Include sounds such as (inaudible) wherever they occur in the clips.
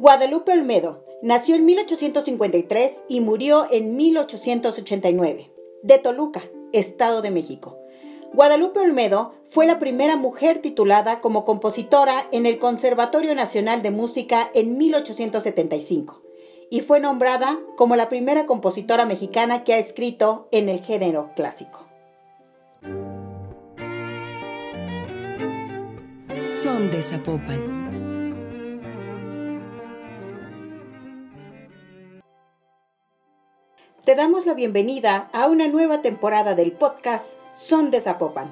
Guadalupe Olmedo nació en 1853 y murió en 1889, de Toluca, Estado de México. Guadalupe Olmedo fue la primera mujer titulada como compositora en el Conservatorio Nacional de Música en 1875 y fue nombrada como la primera compositora mexicana que ha escrito en el género clásico. Son de Zapopan. Te damos la bienvenida a una nueva temporada del podcast Son de Zapopan.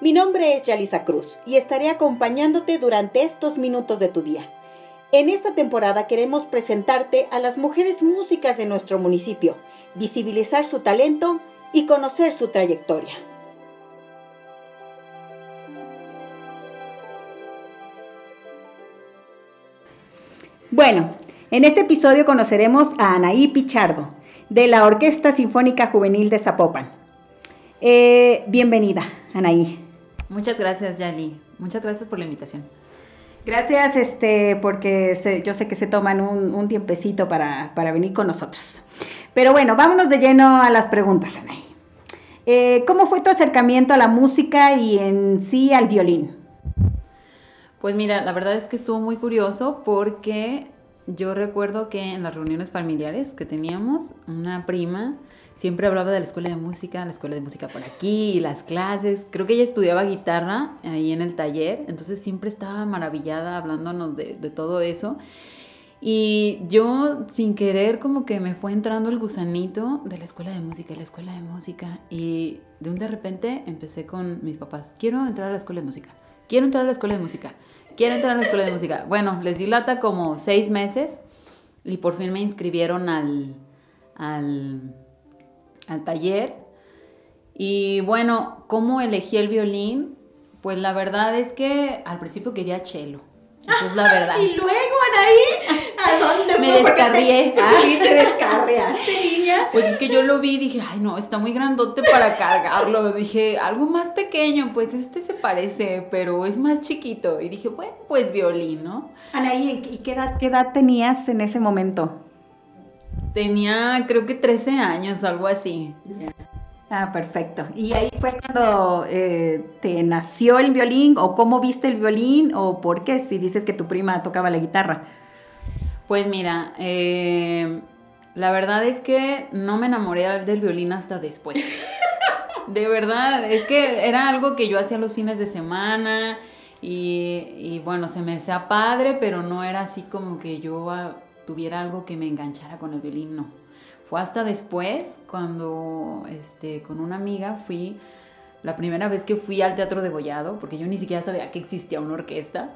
Mi nombre es Yalisa Cruz y estaré acompañándote durante estos minutos de tu día. En esta temporada queremos presentarte a las mujeres músicas de nuestro municipio, visibilizar su talento y conocer su trayectoria. Bueno, en este episodio conoceremos a Anaí Pichardo de la Orquesta Sinfónica Juvenil de Zapopan. Eh, bienvenida, Anaí. Muchas gracias, Yali. Muchas gracias por la invitación. Gracias, este, porque yo sé que se toman un, tiempecito para, venir con nosotros. Pero bueno, vámonos de lleno a las preguntas, Anaí. Eh, ¿Cómo fue tu acercamiento a la música y en sí al violín? Pues mira, la verdad es que estuvo muy curioso porque yo recuerdo que en las reuniones familiares que teníamos, una prima siempre hablaba de la escuela de música, la escuela de música por aquí, las clases. Creo que ella estudiaba guitarra ahí en el taller, entonces siempre estaba maravillada hablándonos de, todo eso. Y yo sin querer como que me fue entrando el gusanito de la escuela de música, la escuela de música. Y de un de repente empecé con mis papás, quiero entrar a la escuela de música, quiero entrar a la escuela de música quiero entrar a la escuela de música. Bueno, les dilata como seis meses y por fin me inscribieron al, al, al taller. Y bueno, ¿cómo elegí el violín? Pues la verdad es que al principio quería cello. Esa es la (laughs) verdad. y luego, Anaí, ¿a dónde Me descarrié. (laughs) Ah, sí, te descarriaste, niña. Pues es que yo lo vi y dije, ay, no, está muy grandote para cargarlo. Dije, algo más pequeño, pues este se parece, pero es más chiquito. Y dije, bueno, pues violín, ¿no? Anaí, ¿y qué edad, qué edad tenías en ese momento? Tenía, creo que 13 años, algo así. Ah, perfecto. ¿Y ahí fue cuando eh, te nació el violín o cómo viste el violín o por qué si dices que tu prima tocaba la guitarra? Pues mira, eh, la verdad es que no me enamoré del violín hasta después. (laughs) De verdad, es que era algo que yo hacía los fines de semana y, y bueno, se me hacía padre, pero no era así como que yo ah, tuviera algo que me enganchara con el violín, no. Fue hasta después, cuando este, con una amiga fui, la primera vez que fui al Teatro de Gollado, porque yo ni siquiera sabía que existía una orquesta.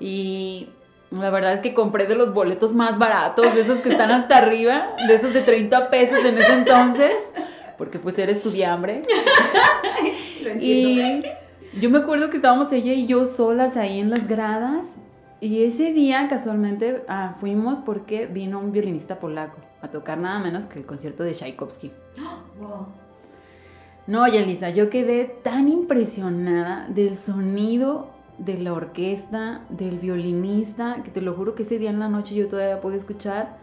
Y la verdad es que compré de los boletos más baratos, de esos que están hasta arriba, de esos de 30 pesos en ese entonces, porque pues era estudiambre. (laughs) y yo me acuerdo que estábamos ella y yo solas ahí en las gradas y ese día casualmente ah, fuimos porque vino un violinista polaco a tocar nada menos que el concierto de Tchaikovsky. (gasps) Wow. No, Yelisa, yo quedé tan impresionada del sonido de la orquesta, del violinista, que te lo juro que ese día en la noche yo todavía pude escuchar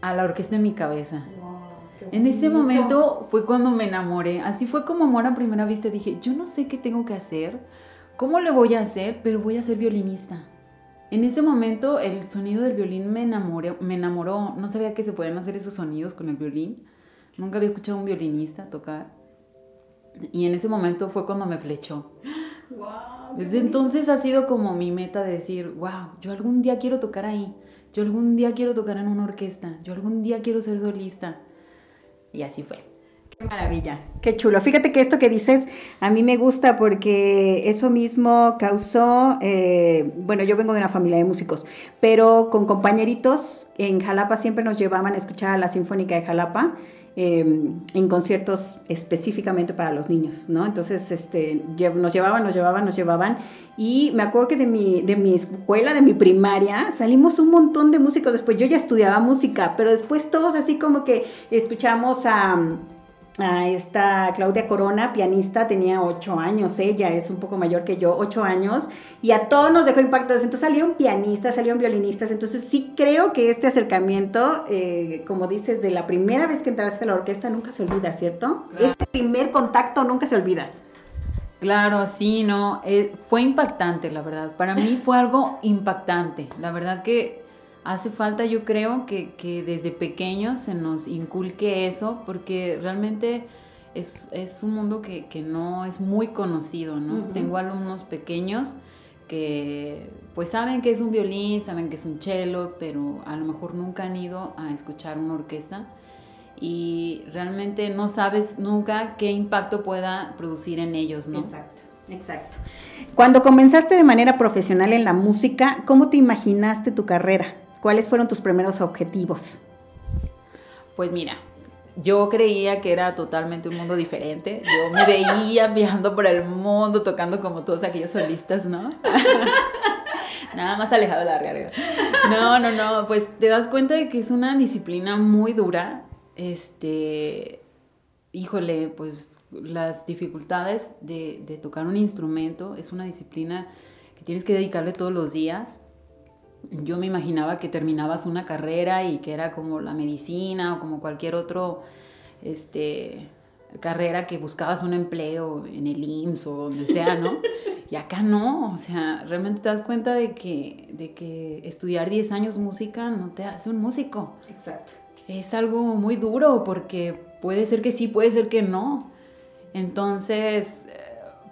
a la orquesta en mi cabeza. en ese momento fue cuando me enamoré. Así fue como amor a primera vista. Dije, yo no sé qué tengo que hacer, cómo le voy a hacer, pero voy a ser violinista. En ese momento el sonido del violín me enamoró, me enamoró. No sabía que se podían hacer esos sonidos con el violín. Nunca había escuchado a un violinista tocar. Y en ese momento fue cuando me flechó. Wow, Desde entonces ha sido como mi meta de decir, wow, yo algún día quiero tocar ahí. Yo algún día quiero tocar en una orquesta. Yo algún día quiero ser solista. Y así fue. Maravilla, qué chulo. Fíjate que esto que dices a mí me gusta porque eso mismo causó, eh, bueno, yo vengo de una familia de músicos, pero con compañeritos en Jalapa siempre nos llevaban a escuchar a la Sinfónica de Jalapa em, en conciertos específicamente para los niños, ¿no? Entonces, este, nos llevaban, nos llevaban, nos llevaban y me acuerdo que de mi, de mi escuela, de mi primaria, salimos un montón de músicos. Después yo ya estudiaba música, pero después todos así como que escuchamos a a esta Claudia Corona, pianista, tenía ocho años, ella es un poco mayor que yo, ocho años, y a todos nos dejó impactados. Entonces salieron pianistas, salieron violinistas, entonces sí creo que este acercamiento, eh, como dices, de la primera vez que entraste a la orquesta nunca se olvida, ¿cierto? Ese primer contacto nunca se olvida. Claro, sí, no, eh, fue impactante, la verdad. Para mí fue algo impactante. La verdad que hace falta, yo creo, que, que desde pequeños se nos inculque eso, porque realmente es, es un mundo que, que, no es muy conocido, ¿no? Uh -huh. Tengo alumnos pequeños que pues saben que es un violín, saben que es un cello, pero a lo mejor nunca han ido a escuchar una orquesta y realmente no sabes nunca qué impacto pueda producir en ellos, ¿no? Exacto. Exacto. Cuando comenzaste de manera profesional en la música, ¿cómo te imaginaste tu carrera? ¿Cuáles fueron tus primeros objetivos? Pues mira, yo creía que era totalmente un mundo diferente. Yo me veía (laughs) viajando por el mundo, tocando como todos aquellos solistas, ¿no? (laughs) Nada más alejado de la realidad. No, no, no. Pues te das cuenta de que es una disciplina muy dura. Este, híjole, pues las dificultades de, de tocar un instrumento es una disciplina que tienes que dedicarle todos los días yo me imaginaba que terminabas una carrera y que era como la medicina o como cualquier otro este carrera que buscabas un empleo en el IMSS o donde sea, ¿no? (laughs) Y acá no, o sea, realmente te das cuenta de que, de que estudiar 10 años música no te hace un músico. Exacto. Es algo muy duro porque puede ser que sí, puede ser que no. Entonces,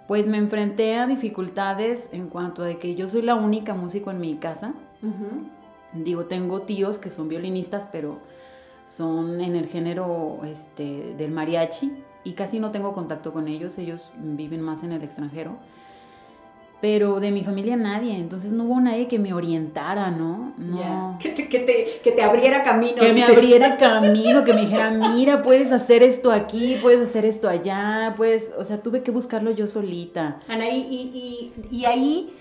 pues me enfrenté a dificultades en cuanto a que yo soy la única músico en mi casa. Uh -huh. Digo, tengo tíos que son violinistas, pero son en el género este, del mariachi y casi no tengo contacto con ellos, ellos viven más en el extranjero. Pero de mi familia nadie, entonces no hubo nadie que me orientara, ¿no? no. Yeah. Que, te, que, te, que, te, abriera camino. Que dices. me abriera camino, que me dijera, mira, puedes hacer esto aquí, puedes hacer esto allá, pues, o sea, tuve que buscarlo yo solita. Anaí, y, y, y ahí,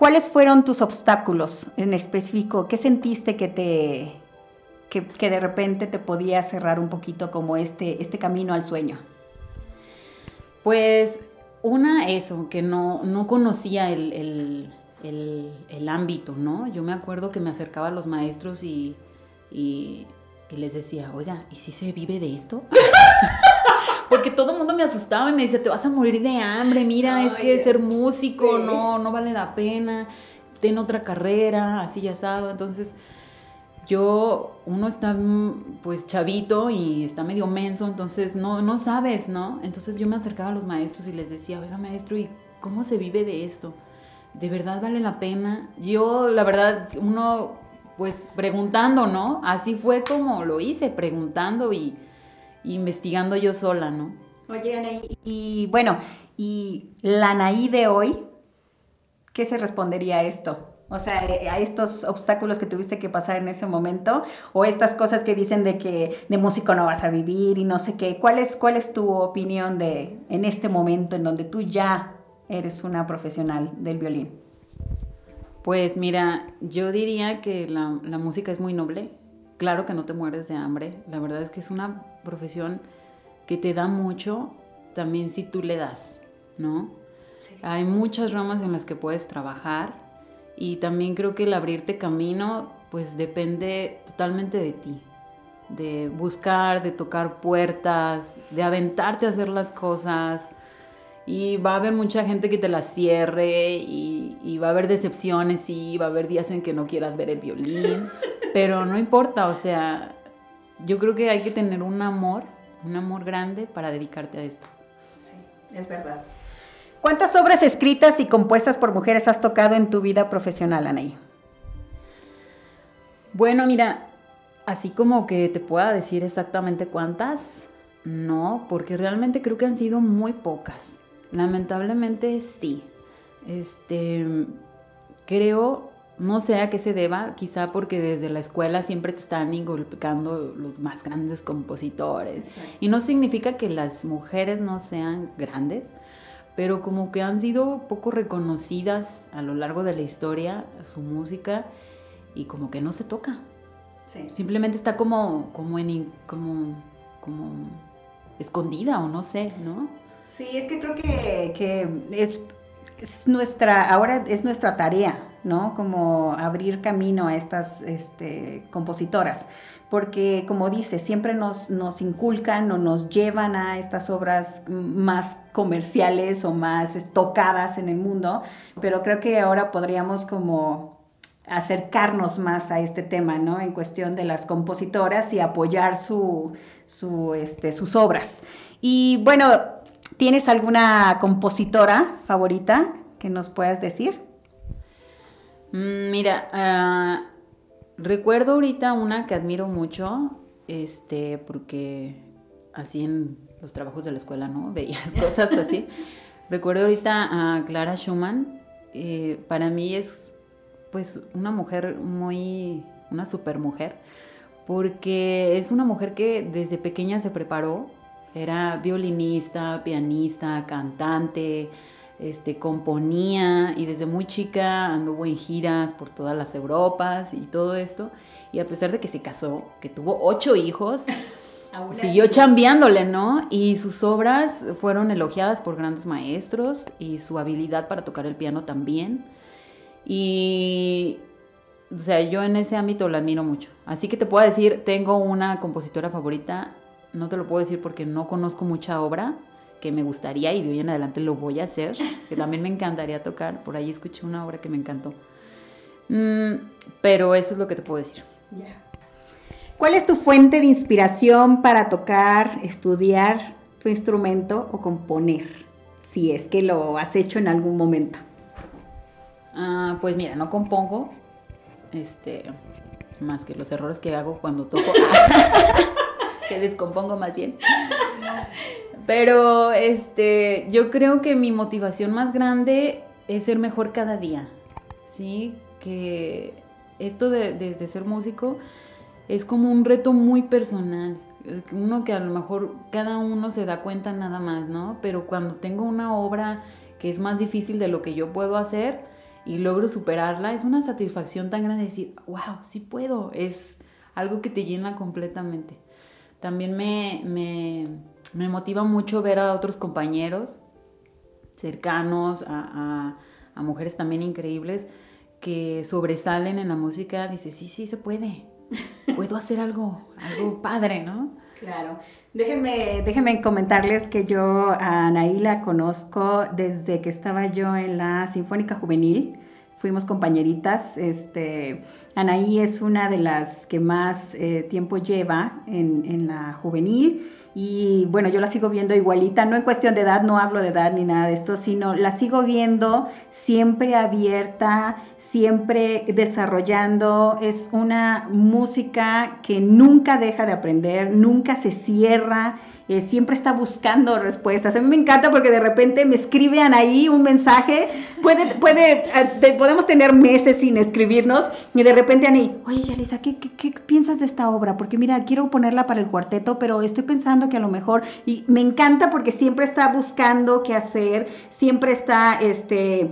¿cuáles fueron tus obstáculos en específico? ¿Qué sentiste que te, que, que, de repente te podía cerrar un poquito como este, este camino al sueño? Pues una, eso, que no, no conocía el, el, el, el, ámbito, ¿no? Yo me acuerdo que me acercaba a los maestros y, y, y les decía, oiga, ¿y si se vive de esto? (laughs) Porque todo el mundo me asustaba y me decía, te vas a morir de hambre, mira, Ay, es que ser músico sí. no, no vale la pena, ten otra carrera, así ya asado. Entonces, yo, uno está pues chavito y está medio menso, entonces no, no sabes, ¿no? Entonces yo me acercaba a los maestros y les decía, oiga maestro, ¿y cómo se vive de esto? ¿De verdad vale la pena? Yo, la verdad, uno pues preguntando, ¿no? Así fue como lo hice, preguntando y investigando yo sola, ¿no? Oye, Anaí, y bueno, y la Anaí de hoy, ¿qué se respondería a esto? O sea, eh, a estos obstáculos que tuviste que pasar en ese momento, o estas cosas que dicen de que de músico no vas a vivir y no sé qué. ¿Cuál es, cuál es tu opinión de en este momento en donde tú ya eres una profesional del violín? Pues mira, yo diría que la, la música es muy noble. Claro que no te mueres de hambre. La verdad es que es una profesión que te da mucho también si tú le das, ¿no? Sí. Hay muchas ramas en las que puedes trabajar y también creo que el abrirte camino pues depende totalmente de ti, de buscar, de tocar puertas, de aventarte a hacer las cosas. Y va a haber mucha gente que te las cierre y, y va a haber decepciones y va a haber días en que no quieras ver el violín, pero no importa, o sea, yo creo que hay que tener un amor, un amor grande para dedicarte a esto. Sí, es verdad. ¿Cuántas obras escritas y compuestas por mujeres has tocado en tu vida profesional, Anaí? Bueno, mira, así como que te pueda decir exactamente cuántas, no, porque realmente creo que han sido muy pocas. Lamentablemente sí. Este, creo, no sé a qué se deba, quizá porque desde la escuela siempre te están inculcando los más grandes compositores. Sí. Y no significa que las mujeres no sean grandes, pero como que han sido poco reconocidas a lo largo de la historia su música y como que no se toca. Sí. Simplemente está como, como en como, como escondida o no sé, ¿no? Sí, es que creo que, que es, es nuestra, ahora es nuestra tarea, ¿no? Como abrir camino a estas este, compositoras, porque como dice, siempre nos, nos inculcan o nos llevan a estas obras más comerciales o más tocadas en el mundo, pero creo que ahora podríamos como acercarnos más a este tema, ¿no? En cuestión de las compositoras y apoyar su, su, este, sus obras. Y bueno, ¿tienes alguna compositora favorita que nos puedas decir? Mm, mira, ah, recuerdo ahorita una que admiro mucho, este, porque así en los trabajos de la escuela, ¿no? (laughs) Veías cosas así. recuerdo ahorita a Clara Schumann. Eh, para mí es, pues, una mujer muy, una super mujer, porque es una mujer que desde pequeña se preparó. Era violinista, pianista, cantante, este, componía y desde muy chica anduvo en giras por todas las Europas y todo esto. Y a pesar de que se casó, que tuvo ocho hijos, (laughs) siguió chambeándole, ¿no? Y sus obras fueron elogiadas por grandes maestros y su habilidad para tocar el piano también. Y, o sea, yo en ese ámbito la admiro mucho. Así que te puedo decir, tengo una compositora favorita, no te lo puedo decir porque no conozco mucha obra, que me gustaría y de hoy en adelante lo voy a hacer, que también me encantaría tocar. Por ahí escuché una obra que me encantó. Mm, pero eso es lo que te puedo decir. ¿Cuál es tu fuente de inspiración para tocar, estudiar tu instrumento o componer? Si es que lo has hecho en algún momento. Ah, pues mira, no compongo, este, más que los errores que hago cuando toco, (laughs) que descompongo más bien. Pero este, yo creo que mi motivación más grande es ser mejor cada día. ¿Sí? Que esto de, ser músico es como un reto muy personal. Uno que a lo mejor cada uno se da cuenta nada más, ¿no? Pero cuando tengo una obra que es más difícil de lo que yo puedo hacer y logro superarla, es una satisfacción tan grande decir, wow, sí puedo. Es algo que te llena completamente. También me, me me motiva mucho ver a otros compañeros cercanos, a, mujeres también increíbles que sobresalen en la música. Dice, sí, sí, se puede. Puedo hacer algo, algo padre, ¿no? Claro. Déjenme, déjenme comentarles que yo a Anaí la conozco desde que estaba yo en la Sinfónica Juvenil. Fuimos compañeritas. Este, Anaí es una de las que más eh, tiempo lleva en, en la juvenil y bueno, yo la sigo viendo igualita, no en cuestión de edad, no hablo de edad ni nada de esto, sino la sigo viendo siempre abierta, siempre desarrollando. Es una música que nunca deja de aprender, nunca se cierra eh, siempre está buscando respuestas. A mí me encanta porque de repente me escriben ahí un mensaje, puede, puede, eh, podemos tener meses sin escribirnos y de repente Ani, oye Yalisa, ¿qué, ¿qué, qué, piensas de esta obra? Porque mira, quiero ponerla para el cuarteto, pero estoy pensando que a lo mejor, y me encanta porque siempre está buscando qué hacer, siempre está, este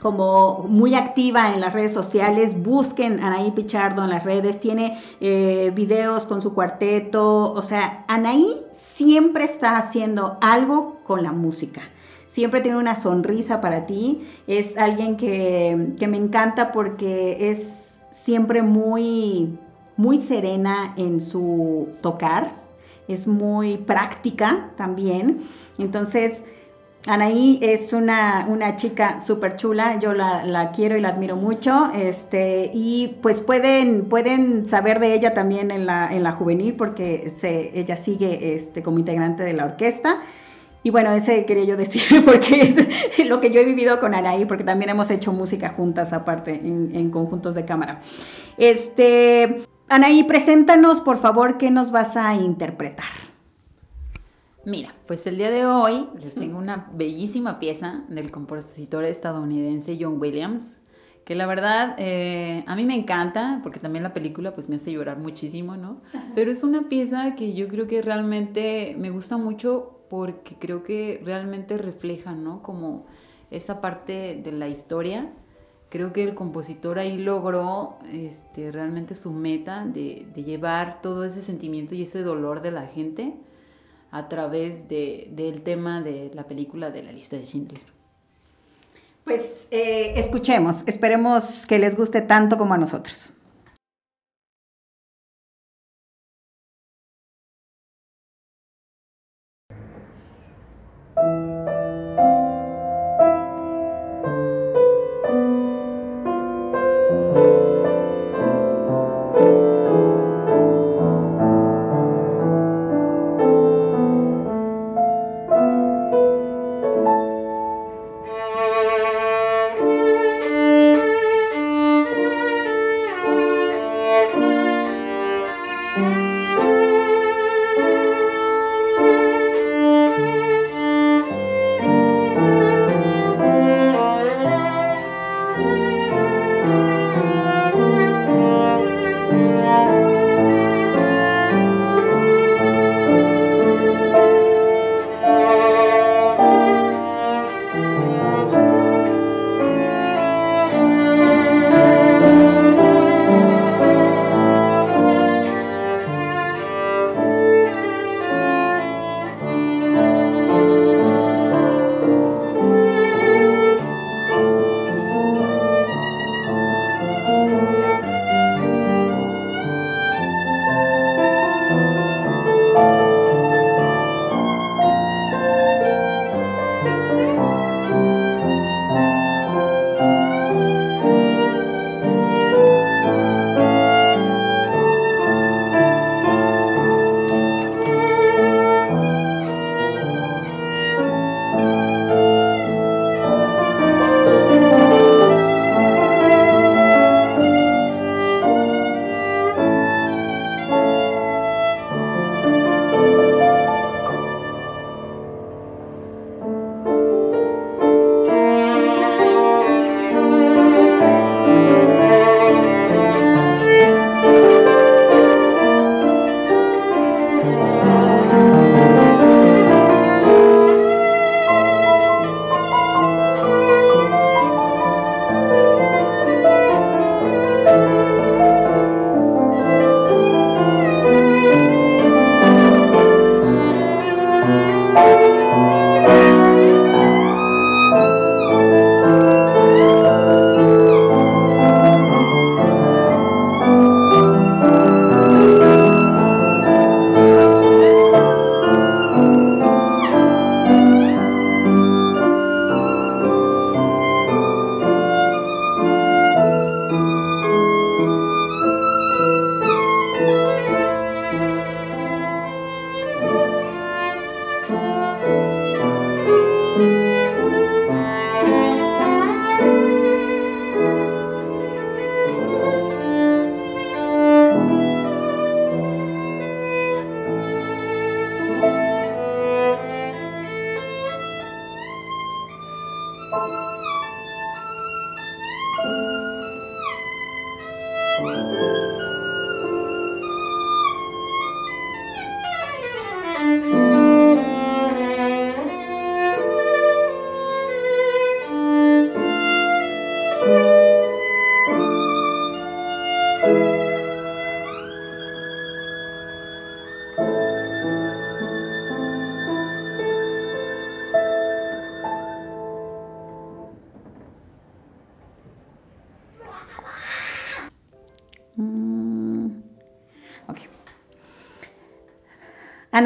como muy activa en las redes sociales, busquen Anaí Pichardo en las redes, tiene eh, videos con su cuarteto, o sea, Anaí siempre está haciendo algo con la música. Siempre tiene una sonrisa para ti, es alguien que, que me encanta porque es siempre muy, muy serena en su tocar, es muy práctica también. Entonces, Anaí es una, una chica súper chula, yo la, quiero y la admiro mucho, este, y pues pueden, pueden saber de ella también en la, en la juvenil porque se, ella sigue este, como integrante de la orquesta. Y bueno, ese quería yo decir (laughs) porque es lo que yo he vivido con Anaí, porque también hemos hecho música juntas aparte en, en conjuntos de cámara. Este, Anaí, preséntanos por favor qué nos vas a interpretar. Mira, pues el día de hoy les tengo una bellísima pieza del compositor estadounidense John Williams, que la verdad eh, a mí me encanta, porque también la película pues me hace llorar muchísimo, ¿no? Pero es una pieza que yo creo que realmente me gusta mucho porque creo que realmente refleja, ¿no? Como esa parte de la historia. Creo que el compositor ahí logró este, realmente su meta de, llevar todo ese sentimiento y ese dolor de la gente a través de, del tema de la película de la lista de Schindler. Pues eh, escuchemos, esperemos que les guste tanto como a nosotros.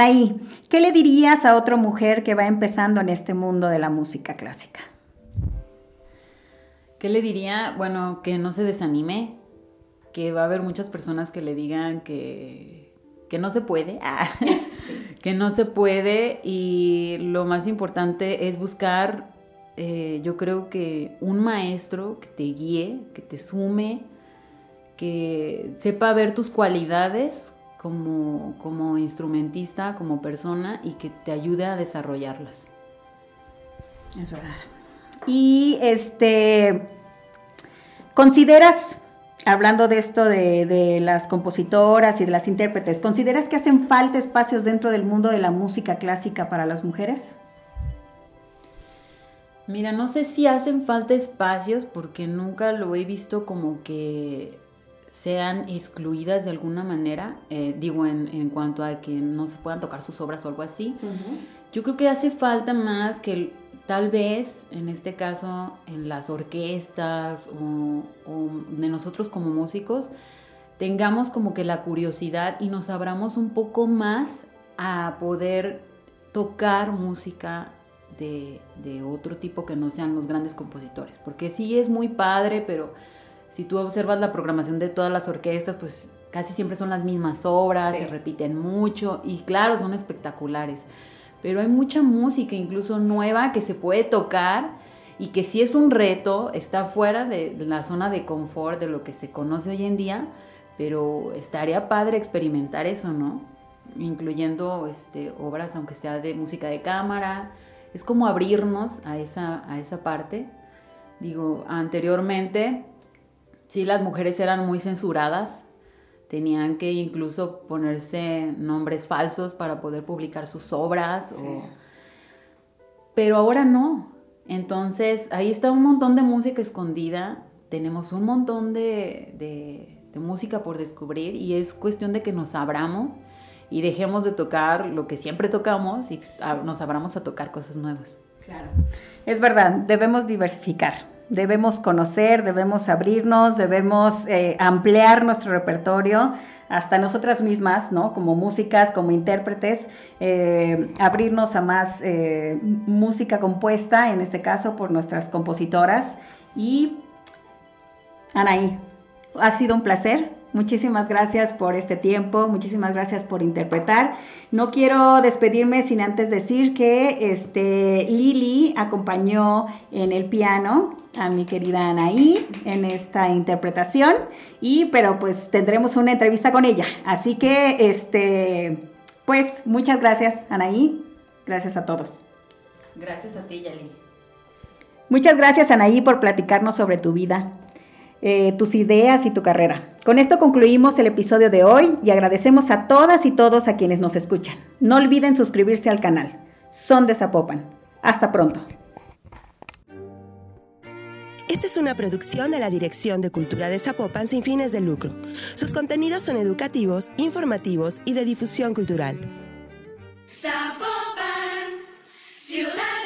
Anaí, ¿qué le dirías a otra mujer que va empezando en este mundo de la música clásica? ¿Qué le diría? Bueno, que no se desanime, que va a haber muchas personas que le digan que, que no se puede, (laughs) ah, que no se puede y lo más importante es buscar, eh, yo creo que un maestro que te guíe, que te sume, que sepa ver tus cualidades como, como instrumentista, como persona y que te ayude a desarrollarlas. Es verdad. Y este, ¿consideras, hablando de esto de, de, las compositoras y de las intérpretes, ¿consideras que hacen falta espacios dentro del mundo de la música clásica para las mujeres? Mira, no sé si hacen falta espacios porque nunca lo he visto como que sean excluidas de alguna manera, eh, digo en, en, cuanto a que no se puedan tocar sus obras o algo así. Yo creo que hace falta más que tal vez, en este caso, en las orquestas o, o de nosotros como músicos, tengamos como que la curiosidad y nos abramos un poco más a poder tocar música de, de, otro tipo que no sean los grandes compositores. Porque sí es muy padre, pero si tú observas la programación de todas las orquestas, pues casi siempre son las mismas obras, sí. se repiten mucho y claro, son espectaculares. Pero hay mucha música, incluso nueva, que se puede tocar y que si es un reto, está fuera de, de la zona de confort de lo que se conoce hoy en día, pero estaría padre experimentar eso, ¿no? Incluyendo este, obras, aunque sea de música de cámara, es como abrirnos a esa, a esa parte. Digo, anteriormente, sí, las mujeres eran muy censuradas, tenían que incluso ponerse nombres falsos para poder publicar sus obras, sí. o... pero ahora no. Entonces, ahí está un montón de música escondida, tenemos un montón de, de, de música por descubrir y es cuestión de que nos abramos y dejemos de tocar lo que siempre tocamos y nos abramos a tocar cosas nuevas. Claro. Es verdad, debemos diversificar, debemos conocer, debemos abrirnos, debemos eh, ampliar nuestro repertorio hasta nosotras mismas, ¿no? Como músicas, como intérpretes, eh, abrirnos a más eh, música compuesta, en este caso por nuestras compositoras. Y Anaí, ha sido un placer Muchísimas gracias por este tiempo, muchísimas gracias por interpretar. No quiero despedirme sin antes decir que este, Lili acompañó en el piano a mi querida Anaí en esta interpretación y pero pues tendremos una entrevista con ella. Así que este pues muchas gracias Anaí, gracias a todos. Gracias a ti, Yali. Muchas gracias Anaí por platicarnos sobre tu vida, eh, tus ideas y tu carrera. Con esto concluimos el episodio de hoy y agradecemos a todas y todos a quienes nos escuchan. No olviden suscribirse al canal. Son de Zapopan. Hasta pronto. Esta es una producción de la Dirección de Cultura de Zapopan sin fines de lucro. Sus contenidos son educativos, informativos y de difusión cultural. Zapopan, ciudad.